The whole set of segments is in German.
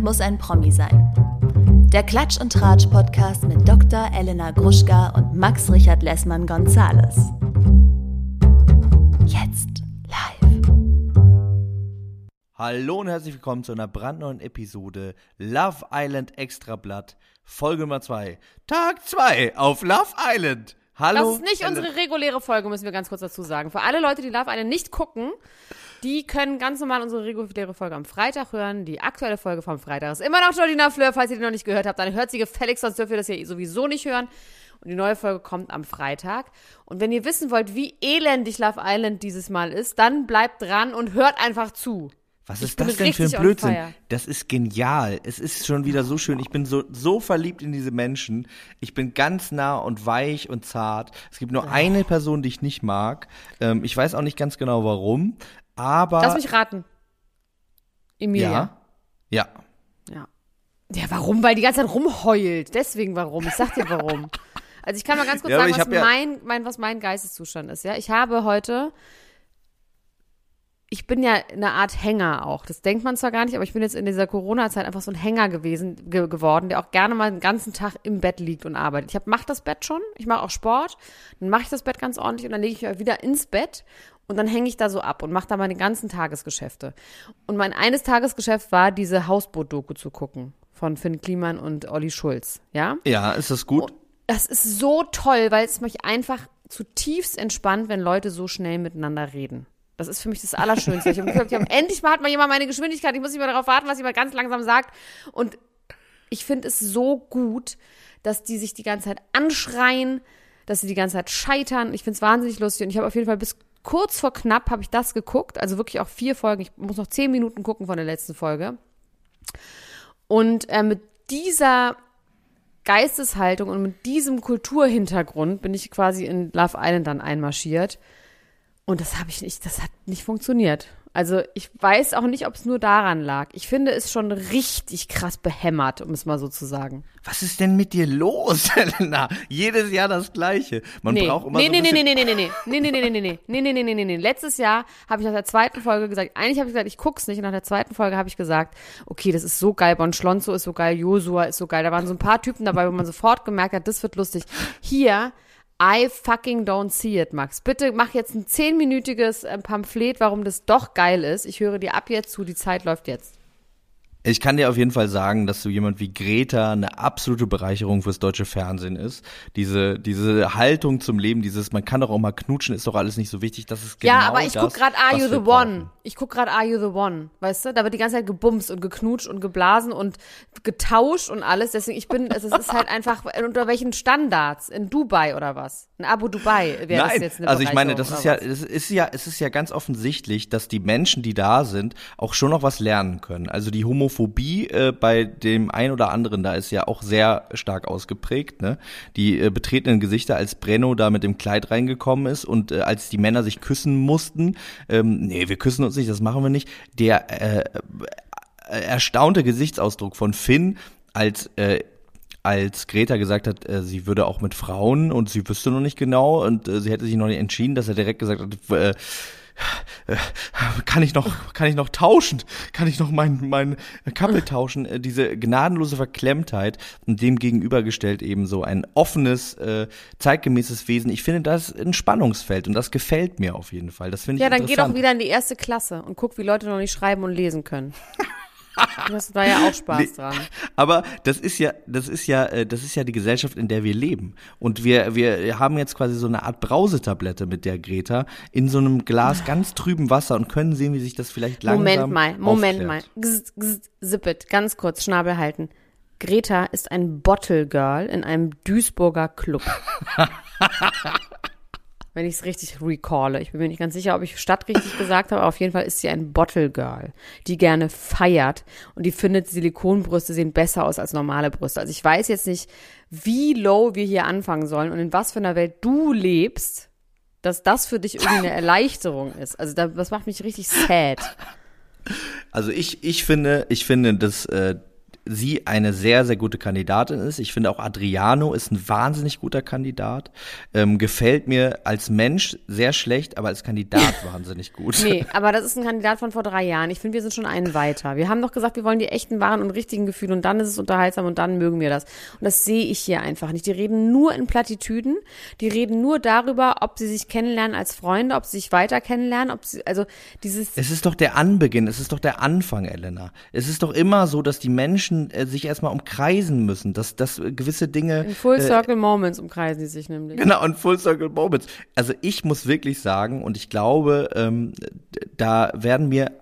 Niemand muss ein Promi sein. Der Klatsch und Tratsch Podcast mit Dr. Elena Gruschka und Max Richard Lessmann Gonzales. Jetzt live. Hallo und herzlich willkommen zu einer brandneuen Episode Love Island Extrablatt, Folge Nummer 2. Tag 2 auf Love Island. Hallo. Das ist nicht unsere reguläre Folge, müssen wir ganz kurz dazu sagen. Für alle Leute, die Love Island nicht gucken, die können ganz normal unsere reguläre Folge am Freitag hören. Die aktuelle Folge vom Freitag ist immer noch Jordina Fleur. Falls ihr die noch nicht gehört habt, dann hört sie gefälligst, sonst dürft ihr das ja sowieso nicht hören. Und die neue Folge kommt am Freitag. Und wenn ihr wissen wollt, wie elendig Love Island dieses Mal ist, dann bleibt dran und hört einfach zu. Was ist das denn für ein Blödsinn? Das ist genial. Es ist schon wieder so schön. Ich bin so, so verliebt in diese Menschen. Ich bin ganz nah und weich und zart. Es gibt nur eine Person, die ich nicht mag. Ähm, ich weiß auch nicht ganz genau warum. Aber. Lass mich raten. Emilia. ja. Ja. Ja. Ja, warum? Weil die ganze Zeit rumheult. Deswegen warum. Ich sag dir warum. Also ich kann mal ganz kurz Ja, sagen, was hab ja- mein, mein, was mein Geisteszustand ist. Ja, ich habe heute, ich bin ja eine Art Hänger auch. Das denkt man zwar gar nicht, aber ich bin jetzt in dieser Corona-Zeit einfach so ein Hänger gewesen, ge geworden, der auch gerne mal den ganzen Tag im Bett liegt und arbeitet. Ich hab, mach das Bett schon, ich mache auch Sport, dann mache ich das Bett ganz ordentlich und dann lege ich mich wieder ins Bett und dann hänge ich da so ab und mache da meine ganzen Tagesgeschäfte. Und mein eines Tagesgeschäft war, diese Hausboot-Doku zu gucken von Finn Kliman und Olli Schulz, ja? Ja, ist das gut? Das ist so toll, weil es mich einfach zutiefst entspannt, wenn Leute so schnell miteinander reden. Das ist für mich das Allerschönste. Ich habe ich hab, endlich mal hat mal jemand meine Geschwindigkeit. Ich muss nicht mehr darauf warten, was jemand ganz langsam sagt. Und ich finde es so gut, dass die sich die ganze Zeit anschreien, dass sie die ganze Zeit scheitern. Ich finde es wahnsinnig lustig. Und ich habe auf jeden Fall bis kurz vor knapp habe ich das geguckt. Also wirklich auch vier Folgen. Ich muss noch zehn Minuten gucken von der letzten Folge. Und äh, mit dieser Geisteshaltung und mit diesem Kulturhintergrund bin ich quasi in Love Island dann einmarschiert. Und das habe ich nicht, das hat nicht funktioniert. Also ich weiß auch nicht, ob es nur daran lag. Ich finde es schon richtig krass behämmert, um es mal so zu sagen. Was ist denn mit dir los, Helena? Jedes Jahr das Gleiche. Man nee. braucht immer nee, so nee, ein nee, bisschen nee, nee, nee, nee, nee, nee, nee, nee, nee, nee, nee, nee, nee, nee, nee, nee. Letztes Jahr habe ich nach der zweiten Folge gesagt, eigentlich habe ich gesagt, ich guck's nicht. Und nach der zweiten Folge habe ich gesagt, okay, das ist so geil, Bon Schlonzo ist so geil, Josua ist so geil. Da waren so ein paar Typen dabei, wo man sofort gemerkt hat, das wird lustig. Hier, I fucking don't see it, Max. Bitte mach jetzt ein zehnminütiges äh, Pamphlet, warum das doch geil ist. Ich höre dir ab jetzt zu, die Zeit läuft jetzt. Ich kann dir auf jeden Fall sagen, dass du jemand wie Greta eine absolute Bereicherung fürs deutsche Fernsehen ist. Diese, diese Haltung zum Leben, dieses, man kann doch auch mal knutschen, ist doch alles nicht so wichtig. Das ist genau ja, aber ich das, guck gerade Are You the brauchen. One? Ich guck gerade Are You the One? Weißt du? Da wird die ganze Zeit gebumst und geknutscht und geblasen und getauscht und alles. Deswegen, ich bin, es ist halt einfach, unter welchen Standards? In Dubai oder was? In Abu Dubai wäre das jetzt eine also ich meine, das ist ja, es ist ja, es ist ja ganz offensichtlich, dass die Menschen, die da sind, auch schon noch was lernen können. Also die Homophobie äh, bei dem einen oder anderen da ist ja auch sehr stark ausgeprägt. Ne? Die äh, betretenen Gesichter, als Brenno da mit dem Kleid reingekommen ist und äh, als die Männer sich küssen mussten, ähm, nee, wir küssen uns nicht, das machen wir nicht. Der äh, äh, erstaunte Gesichtsausdruck von Finn, als äh, als Greta gesagt hat, äh, sie würde auch mit Frauen und sie wüsste noch nicht genau und äh, sie hätte sich noch nicht entschieden, dass er direkt gesagt hat, äh, äh, kann ich noch, kann ich noch tauschen? Kann ich noch mein, mein Couple tauschen? Äh, diese gnadenlose Verklemmtheit und dem gegenübergestellt eben so ein offenes, äh, zeitgemäßes Wesen. Ich finde das ein Spannungsfeld und das gefällt mir auf jeden Fall. Das finde ich Ja, dann geh doch wieder in die erste Klasse und guck, wie Leute noch nicht schreiben und lesen können. Du hast da ja auch Spaß dran. Aber das ist ja, das ist ja, äh, das ist ja die Gesellschaft, in der wir leben. Und wir, wir haben jetzt quasi so eine Art Brausetablette mit der Greta in so einem Glas ganz trüben Wasser und können sehen, wie sich das vielleicht langsam Moment mal, Moment mal. aufklärt. Gz, gz, Zippet, ganz kurz, Schnabel halten. Greta ist ein Bottle Girl in einem Duisburger Club. Wenn ich es richtig recalle. Ich bin mir nicht ganz sicher, ob ich Stadt richtig gesagt habe, aber auf jeden Fall ist sie ein Bottle Girl, die gerne feiert und die findet, Silikonbrüste sehen besser aus als normale Brüste. Also ich weiß jetzt nicht, wie low wir hier anfangen sollen und in was für einer Welt du lebst, dass das für dich irgendwie eine Erleichterung ist. Also da, das macht mich richtig sad. Also ich, ich finde, ich finde, dass äh, sie eine sehr, sehr gute Kandidatin ist. Ich finde auch Adriano ist ein wahnsinnig guter Kandidat. Ähm, gefällt mir als Mensch sehr schlecht, aber als Kandidat wahnsinnig gut. Nee, aber das ist ein Kandidat von vor drei Jahren. Ich finde, wir sind schon einen weiter. Wir haben doch gesagt, wir wollen die echten, wahren und richtigen Gefühle und dann ist es unterhaltsam und dann mögen wir das. Und das sehe ich hier einfach nicht. Die reden nur in Plattitüden. Die reden nur darüber, ob sie sich kennenlernen als Freunde, ob sie sich weiter kennenlernen, ob sie, also dieses. Es ist doch der Anbeginn, es ist doch der Anfang, Elena. Es ist doch immer so, dass die Menschen äh, sich erstmal umkreisen müssen, dass, dass gewisse Dinge. In Full Circle äh, Moments umkreisen die sich nämlich. Genau, in Full Circle Moments. Also ich muss wirklich sagen, und ich glaube, ähm, da werden mir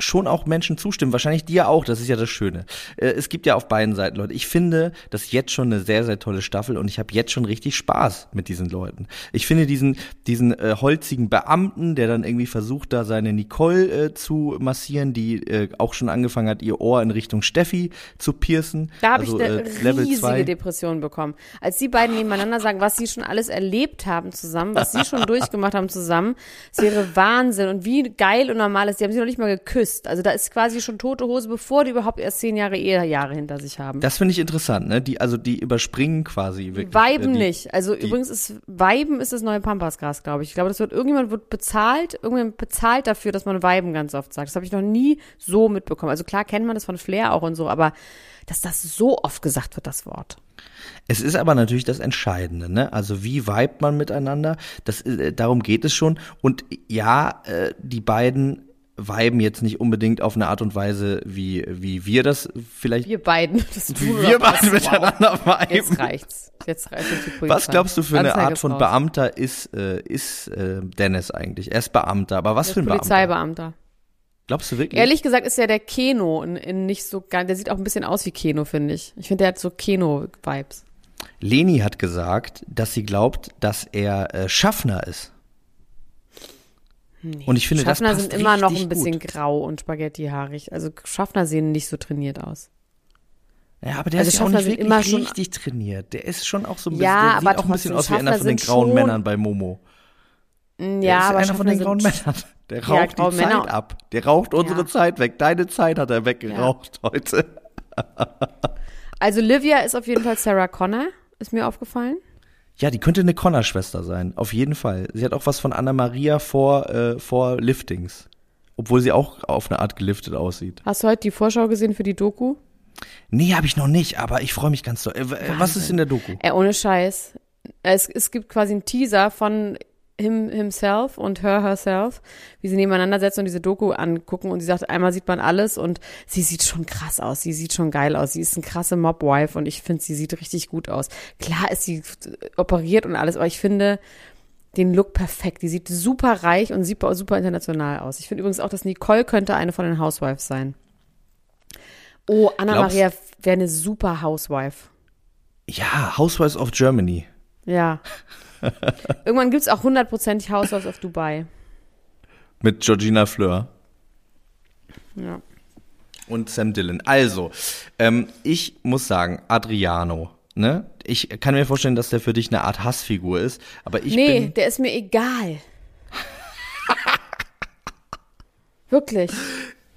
schon auch Menschen zustimmen. Wahrscheinlich dir auch, das ist ja das Schöne. Äh, es gibt ja auf beiden Seiten Leute. Ich finde das jetzt schon eine sehr, sehr tolle Staffel und ich habe jetzt schon richtig Spaß mit diesen Leuten. Ich finde diesen, diesen äh, holzigen Beamten, der dann irgendwie versucht, da seine Nicole äh, zu massieren, die äh, auch schon angefangen hat, ihr Ohr in Richtung Steffi zu piercen. Da habe also, ich eine äh, riesige Depression bekommen. Als die beiden nebeneinander sagen, was sie schon alles erlebt haben zusammen, was sie schon durchgemacht haben zusammen, es wäre Wahnsinn und wie geil und normal ist. Die haben sich noch nicht mal geküsst geküsst. Also da ist quasi schon tote Hose, bevor die überhaupt erst zehn Jahre Ehejahre hinter sich haben. Das finde ich interessant, ne? Die, also die überspringen quasi wirklich. Weiben äh, die, nicht. Also die, übrigens ist Weiben ist das neue Pampasgras, glaube ich. Ich glaube, das wird irgendjemand wird bezahlt, irgendjemand bezahlt dafür, dass man Weiben ganz oft sagt. Das habe ich noch nie so mitbekommen. Also klar kennt man das von Flair auch und so, aber dass das so oft gesagt wird, das Wort. Es ist aber natürlich das Entscheidende, ne? Also wie vibet man miteinander? Das, äh, darum geht es schon. Und ja, äh, die beiden viben jetzt nicht unbedingt auf eine Art und Weise, wie, wie wir das vielleicht. Wir beiden. Das wie wir beide miteinander wow. viben. Jetzt reicht's. Jetzt reicht's. Was glaubst du für eine Art von raus. Beamter ist, äh, ist äh, Dennis eigentlich? Er ist Beamter, aber was für ein Polizeibeamter. Beamter? Glaubst du wirklich? Ehrlich gesagt ist ja der Keno in, in nicht so gar, der sieht auch ein bisschen aus wie Keno, finde ich. Ich finde, der hat so Keno-Vibes. Leni hat gesagt, dass sie glaubt, dass er äh, Schaffner ist. Nee. Und ich finde, Schaffner das sind immer noch ein bisschen gut. grau und spaghettihaarig. Also Schaffner sehen nicht so trainiert aus. Ja, aber der also ist ja auch nicht wirklich immer richtig trainiert. Der ist schon auch so ein bisschen, ja, der sieht auch ein bisschen aus wie einer von den grauen Männern bei Momo. Ja, der ist aber einer von den grauen Männern. Der raucht ja, die Zeit Männer. ab. Der raucht unsere ja. Zeit weg. Deine Zeit hat er weggeraucht ja. heute. also Livia ist auf jeden Fall Sarah Connor, ist mir aufgefallen. Ja, die könnte eine Connor-Schwester sein, auf jeden Fall. Sie hat auch was von Anna Maria vor, äh, vor Liftings. Obwohl sie auch auf eine Art geliftet aussieht. Hast du heute die Vorschau gesehen für die Doku? Nee, habe ich noch nicht, aber ich freue mich ganz doll. Äh, was ist in der Doku? Äh, ohne Scheiß. Es, es gibt quasi einen Teaser von him himself und her herself, wie sie nebeneinander sitzen und diese Doku angucken und sie sagt, einmal sieht man alles und sie sieht schon krass aus, sie sieht schon geil aus, sie ist eine krasse Mobwife und ich finde, sie sieht richtig gut aus. Klar ist sie operiert und alles, aber ich finde den Look perfekt. Die sieht super reich und super, super international aus. Ich finde übrigens auch, dass Nicole könnte eine von den Housewives sein. Oh, Anna-Maria wäre eine super Housewife. Ja, Housewives of Germany. Ja. Irgendwann gibt es auch hundertprozentig Housewives of Dubai. Mit Georgina Fleur. Ja. Und Sam Dillon. Also, ähm, ich muss sagen, Adriano, ne? Ich kann mir vorstellen, dass der für dich eine Art Hassfigur ist, aber ich nee, bin. der ist mir egal. Wirklich.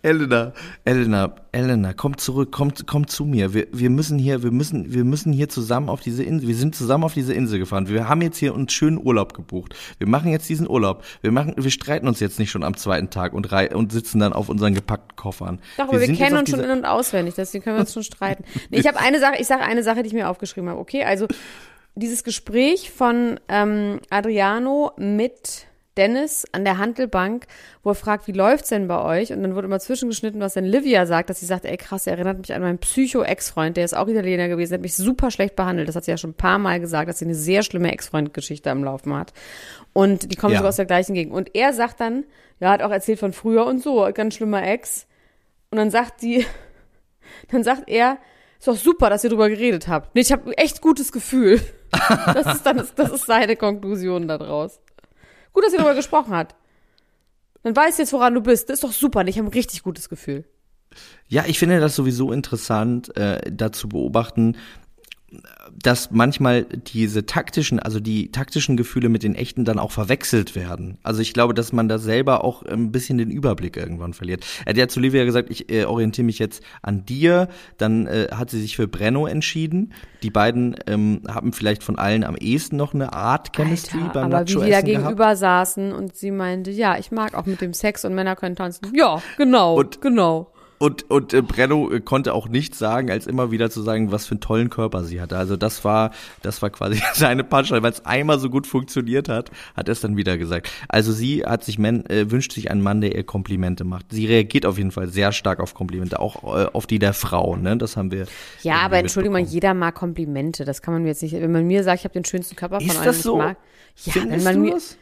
Elena, Elena, Elena, komm zurück, komm, komm zu mir. Wir, wir müssen hier, wir müssen, wir müssen hier zusammen auf diese Insel. Wir sind zusammen auf diese Insel gefahren. Wir haben jetzt hier uns schönen Urlaub gebucht. Wir machen jetzt diesen Urlaub. Wir machen, wir streiten uns jetzt nicht schon am zweiten Tag und rei und sitzen dann auf unseren gepackten Koffern. Doch, aber wir, wir kennen uns schon in und auswendig. Deswegen können wir uns schon streiten. Nee, ich habe eine Sache, ich sage eine Sache, die ich mir aufgeschrieben habe. Okay, also dieses Gespräch von ähm, Adriano mit Dennis an der Handelbank, wo er fragt, wie läuft's denn bei euch? Und dann wurde immer zwischengeschnitten, was denn Livia sagt, dass sie sagt, ey krass, er erinnert mich an meinen Psycho-Ex-Freund, der ist auch Italiener gewesen, der hat mich super schlecht behandelt. Das hat sie ja schon ein paar Mal gesagt, dass sie eine sehr schlimme Ex-Freund-Geschichte am Laufen hat. Und die kommen ja. sogar aus der gleichen Gegend. Und er sagt dann, ja, hat auch erzählt von früher und so, ganz schlimmer Ex. Und dann sagt die, dann sagt er, ist doch super, dass ihr drüber geredet habt. Nee, ich habe echt gutes Gefühl. Das ist dann, das ist seine Konklusion daraus. Gut, dass ihr darüber gesprochen hat. Dann weißt jetzt, woran du bist. Das ist doch super. Ich habe ein richtig gutes Gefühl. Ja, ich finde das sowieso interessant, äh, da zu beobachten, dass manchmal diese taktischen, also die taktischen Gefühle mit den echten dann auch verwechselt werden. Also ich glaube, dass man da selber auch ein bisschen den Überblick irgendwann verliert. Er hat ja zu Livia gesagt, ich äh, orientiere mich jetzt an dir. Dann äh, hat sie sich für Brenno entschieden. Die beiden ähm, haben vielleicht von allen am ehesten noch eine Art Chemistry Alter, beim aber wie die da gegenüber gehabt. saßen und sie meinte, ja, ich mag auch mit dem Sex und Männer können tanzen. Ja, genau, Und- genau. Und, und äh, Brenno äh, konnte auch nichts sagen, als immer wieder zu sagen, was für einen tollen Körper sie hatte. Also das war, das war quasi seine Punchline, weil es einmal so gut funktioniert hat, hat er es dann wieder gesagt. Also sie hat sich man, äh, wünscht sich einen Mann, der ihr Komplimente macht. Sie reagiert auf jeden Fall sehr stark auf Komplimente, auch äh, auf die der Frau. Ne, das haben wir. Ja, aber Entschuldigung mal, jeder mag Komplimente. Das kann man mir jetzt nicht. Wenn man mir sagt, ich habe den schönsten Körper von Ist allen, das ich so? mag. Ja, wenn Findest man du mir. das?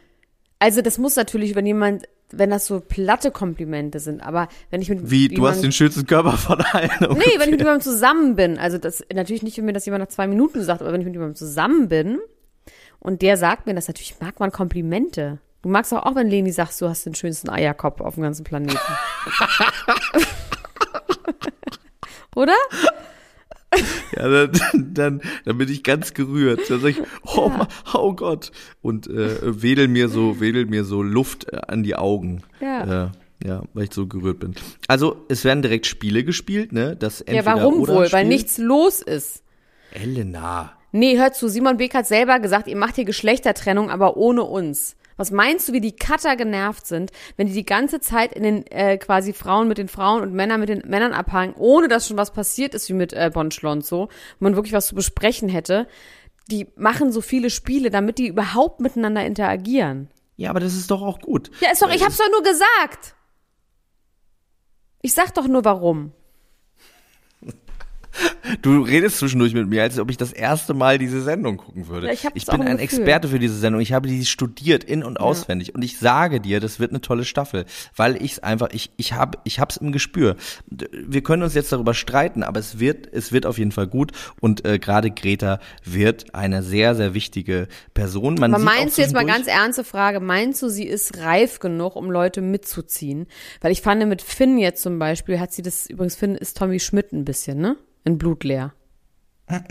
Also das muss natürlich, wenn jemand, wenn das so platte Komplimente sind, aber wenn ich mit Wie, du hast den schönsten Körper von allen. Nee, wenn ich mit jemandem zusammen bin, also das natürlich nicht, wenn mir das jemand nach zwei Minuten sagt, aber wenn ich mit jemandem zusammen bin und der sagt mir das, natürlich mag man Komplimente. Du magst auch, auch wenn Leni sagt, du hast den schönsten Eierkopf auf dem ganzen Planeten. Oder? Ja, dann, dann, dann bin ich ganz gerührt. Dann sag ich, oh, Ma- oh Gott. Und äh, wedel mir so, wedel mir so Luft äh, an die Augen. Ja. Äh, ja, weil ich so gerührt bin. Also, es werden direkt Spiele gespielt, ne? Das Ja, entweder warum oder wohl? Spiel. Weil nichts los ist. Elena. Nee, hör zu, Simon Beck hat selber gesagt, ihr macht hier Geschlechtertrennung, aber ohne uns. Was meinst du, wie die Cutter genervt sind, wenn die die ganze Zeit in den äh, quasi Frauen mit den Frauen und Männer mit den Männern abhangen, ohne dass schon was passiert ist wie mit äh, Bon Schlonzo, wo man wirklich was zu besprechen hätte. Die machen so viele Spiele, damit die überhaupt miteinander interagieren. Ja, aber das ist doch auch gut. Ja, ist doch, ich hab's doch nur gesagt. Ich sag doch nur warum. Du redest zwischendurch mit mir, als ob ich das erste Mal diese Sendung gucken würde. Ja, ich hab's bin ein Gefühl. Experte für diese Sendung. Ich habe die studiert in und auswendig und ich sage dir, das wird eine tolle Staffel, weil ich es einfach ich ich habe ich hab's im Gespür. Wir können uns jetzt darüber streiten, aber es wird es wird auf jeden Fall gut und äh, gerade Greta wird eine sehr sehr wichtige Person. Man Aber meinst du jetzt mal ganz ernste Frage, meinst du, sie ist reif genug, um Leute mitzuziehen? Weil ich fand, mit Finn jetzt zum Beispiel hat sie das, übrigens Finn ist Tommy Schmidt ein bisschen, ne? In Blut leer.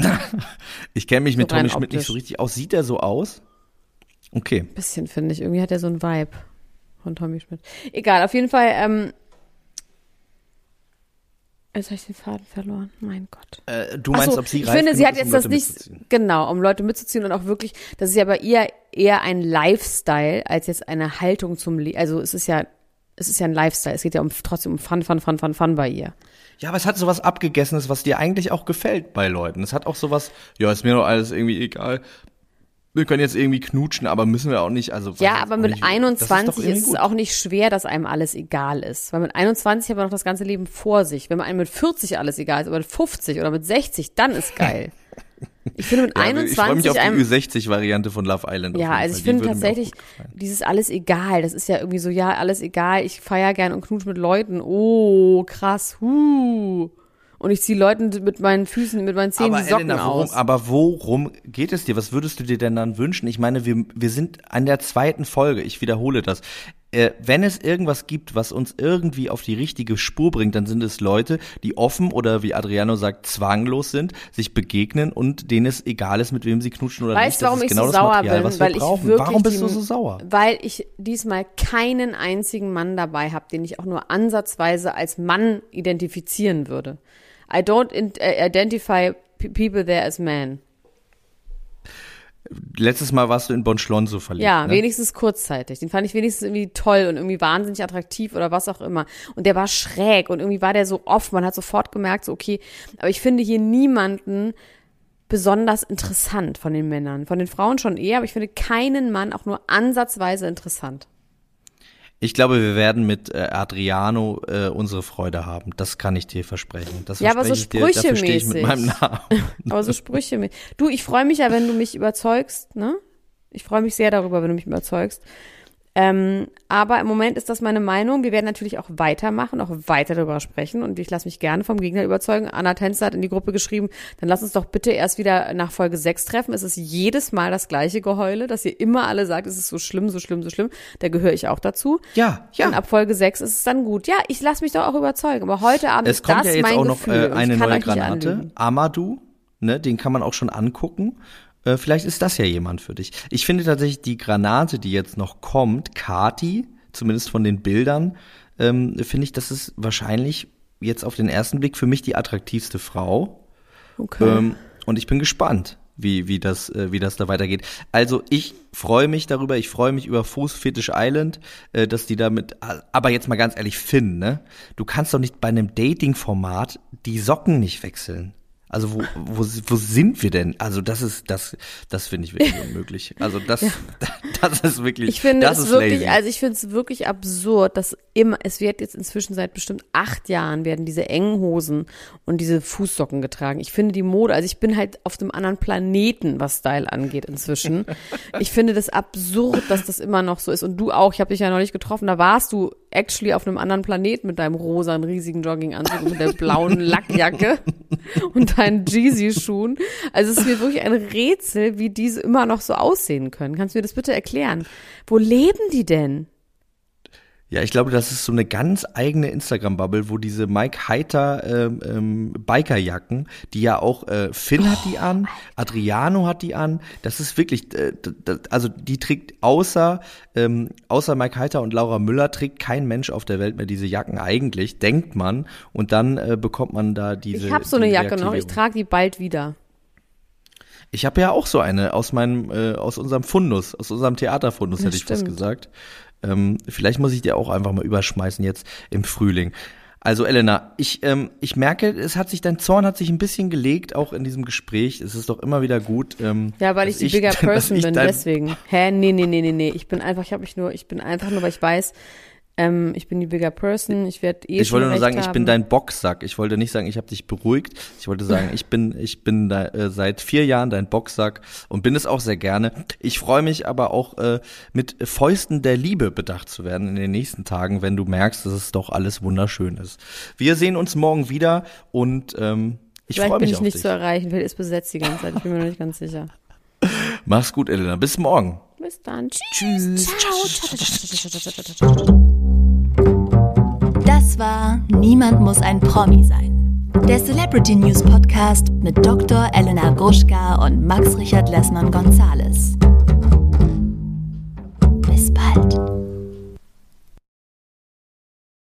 Ich kenne mich mit rein Tommy Schmidt nicht so richtig aus. Sieht er so aus? Okay. Bisschen, finde ich. Irgendwie hat er so einen Vibe von Tommy Schmidt. Egal, auf jeden Fall, ähm, Jetzt habe ich den Faden verloren. Mein Gott. Äh, du meinst, so, ob sie ich finde, sie hat jetzt um das nicht genau, um Leute mitzuziehen und auch wirklich, das ist ja bei ihr eher ein Lifestyle als jetzt eine Haltung zum Leben. Also es ist ja, es ist ja ein Lifestyle. Es geht ja um trotzdem um Fun, Fun, Fun, Fun, Fun bei ihr. Ja, aber es hat sowas Abgegessenes, was dir eigentlich auch gefällt bei Leuten. Es hat auch sowas, ja, ist mir doch alles irgendwie egal. Wir können jetzt irgendwie knutschen, aber müssen wir auch nicht. Also Ja, aber mit nicht, das ist doch 21 irgendwie ist es auch nicht schwer, dass einem alles egal ist. Weil mit 21 hat man noch das ganze Leben vor sich. Wenn man einem mit 40 alles egal ist, aber mit 50 oder mit 60, dann ist geil. Ich finde mit Ja, ich freue mich 21 auf die einem, Ü60-Variante von Love Island. Ja, also ich finde tatsächlich, dieses alles egal, das ist ja irgendwie so, ja, alles egal, ich feier gern und knutsch mit Leuten, oh, krass, huh. Und ich ziehe Leuten mit meinen Füßen, mit meinen Zähnen aber die Socken Elena, worum, aus. aber worum geht es dir? Was würdest du dir denn dann wünschen? Ich meine, wir, wir sind an der zweiten Folge. Ich wiederhole das. Äh, wenn es irgendwas gibt, was uns irgendwie auf die richtige Spur bringt, dann sind es Leute, die offen oder wie Adriano sagt, zwanglos sind, sich begegnen und denen es egal ist, mit wem sie knutschen oder Weißt nicht. du, warum das ich ist genau so das sauer Material, bin? was wir Weil ich brauchen. Warum bist die, du so sauer? Weil ich diesmal keinen einzigen Mann dabei habe, den ich auch nur ansatzweise als Mann identifizieren würde. I don't äh, identify people there as men. Letztes Mal warst du in Bonschlonso verliebt. Ja, ne? wenigstens kurzzeitig. Den fand ich wenigstens irgendwie toll und irgendwie wahnsinnig attraktiv oder was auch immer. Und der war schräg und irgendwie war der so offen. Man hat sofort gemerkt, so okay, aber ich finde hier niemanden besonders interessant von den Männern. Von den Frauen schon eher, aber ich finde keinen Mann auch nur ansatzweise interessant. Ich glaube, wir werden mit äh, Adriano äh, unsere Freude haben. Das kann ich dir versprechen. Das Ja, aber so verspreche dafür stehe ich mit sprüchemäßig. meinem Namen. Aber so Sprüche mit. Du, ich freue mich ja, wenn du mich überzeugst, ne? Ich freue mich sehr darüber, wenn du mich überzeugst. Ähm, aber im Moment ist das meine Meinung. Wir werden natürlich auch weitermachen, auch weiter darüber sprechen und ich lasse mich gerne vom Gegner überzeugen. Anna Tänzer hat in die Gruppe geschrieben, dann lass uns doch bitte erst wieder nach Folge 6 treffen. Es ist jedes Mal das gleiche Geheule, dass ihr immer alle sagt, es ist so schlimm, so schlimm, so schlimm. Da gehöre ich auch dazu. Ja, ja. Und ab Folge 6 ist es dann gut. Ja, ich lasse mich doch auch überzeugen. Aber heute Abend Es ist kommt das ja jetzt mein auch noch Gefühl. äh, eine neue Granate. Amadou ne, den kann man auch schon angucken. Äh, vielleicht ist das ja jemand für dich. Ich finde tatsächlich die Granate, die jetzt noch kommt, Kati, zumindest von den Bildern, ähm, finde ich, das ist wahrscheinlich jetzt auf den ersten Blick für mich die attraktivste Frau. Okay. Ähm, und ich bin gespannt, wie, wie, das, äh, wie das da weitergeht. Also ich freue mich darüber, ich freue mich über Fußfetish Island, äh, dass die damit, aber jetzt mal ganz ehrlich, Finn, ne? Du kannst doch nicht bei einem Dating-Format die Socken nicht wechseln. Also wo, wo, wo sind wir denn? Also das ist das das finde ich wirklich unmöglich. Also das ja. das ist wirklich Ich finde das es ist wirklich lazy. also ich finde es wirklich absurd, dass immer es wird jetzt inzwischen seit bestimmt acht Jahren werden diese engen Hosen und diese Fußsocken getragen. Ich finde die Mode also ich bin halt auf einem anderen Planeten, was Style angeht inzwischen. ich finde das absurd, dass das immer noch so ist und du auch. Ich habe dich ja neulich getroffen, da warst du actually auf einem anderen Planeten mit deinem rosa riesigen Jogginganzug und mit der blauen Lackjacke und deinen Jeezy-Schuhen. Also es ist mir wirklich ein Rätsel, wie diese immer noch so aussehen können. Kannst du mir das bitte erklären? Wo leben die denn? Ja, ich glaube, das ist so eine ganz eigene Instagram-Bubble, wo diese Mike Heiter ähm, ähm, Bikerjacken, die ja auch äh, Finn hat die an, Adriano hat die an. Das ist wirklich, äh, das, also die trägt außer ähm, außer Mike Heiter und Laura Müller trägt kein Mensch auf der Welt mehr diese Jacken eigentlich, denkt man. Und dann äh, bekommt man da diese. Ich habe so eine Jacke noch. Ich trage die bald wieder. Ich habe ja auch so eine aus meinem, äh, aus unserem Fundus, aus unserem Theaterfundus, Ja, hätte ich fast stimmt. gesagt. Ähm, vielleicht muss ich dir auch einfach mal überschmeißen jetzt im Frühling. Also Elena, ich, ähm, ich merke, es hat sich, dein Zorn hat sich ein bisschen gelegt, auch in diesem Gespräch. Es ist doch immer wieder gut. Ähm, Ja, weil ich die bigger dass person ich bin, deswegen. Hä? Nee, nee, nee, nee, nee. Ich bin einfach, ich habe mich nur, ich bin einfach nur, weil ich weiß, ähm, ich bin die bigger person, ich werde eh Ich wollte nur sagen, ich haben. bin dein Boxsack. Ich wollte nicht sagen, ich habe dich beruhigt. Ich wollte sagen, ich bin, ich bin da, äh, seit vier Jahren dein Boxsack und bin es auch sehr gerne. Ich freue mich aber auch äh, mit Fäusten der Liebe bedacht zu werden in den nächsten Tagen, wenn du merkst, dass es doch alles wunderschön ist. Wir sehen uns morgen wieder und ähm, ich Vielleicht freue bin mich ich auf nicht dich. zu erreichen, vielleicht ist besetzt die ganze Zeit, ich bin mir noch nicht ganz sicher. Mach's gut, Elena. Bis morgen. Bis dann. Tschüss. Tschüss. Das war Niemand muss ein Promi sein. Der Celebrity News Podcast mit Dr. Elena Gruschka und Max Richard Lessmann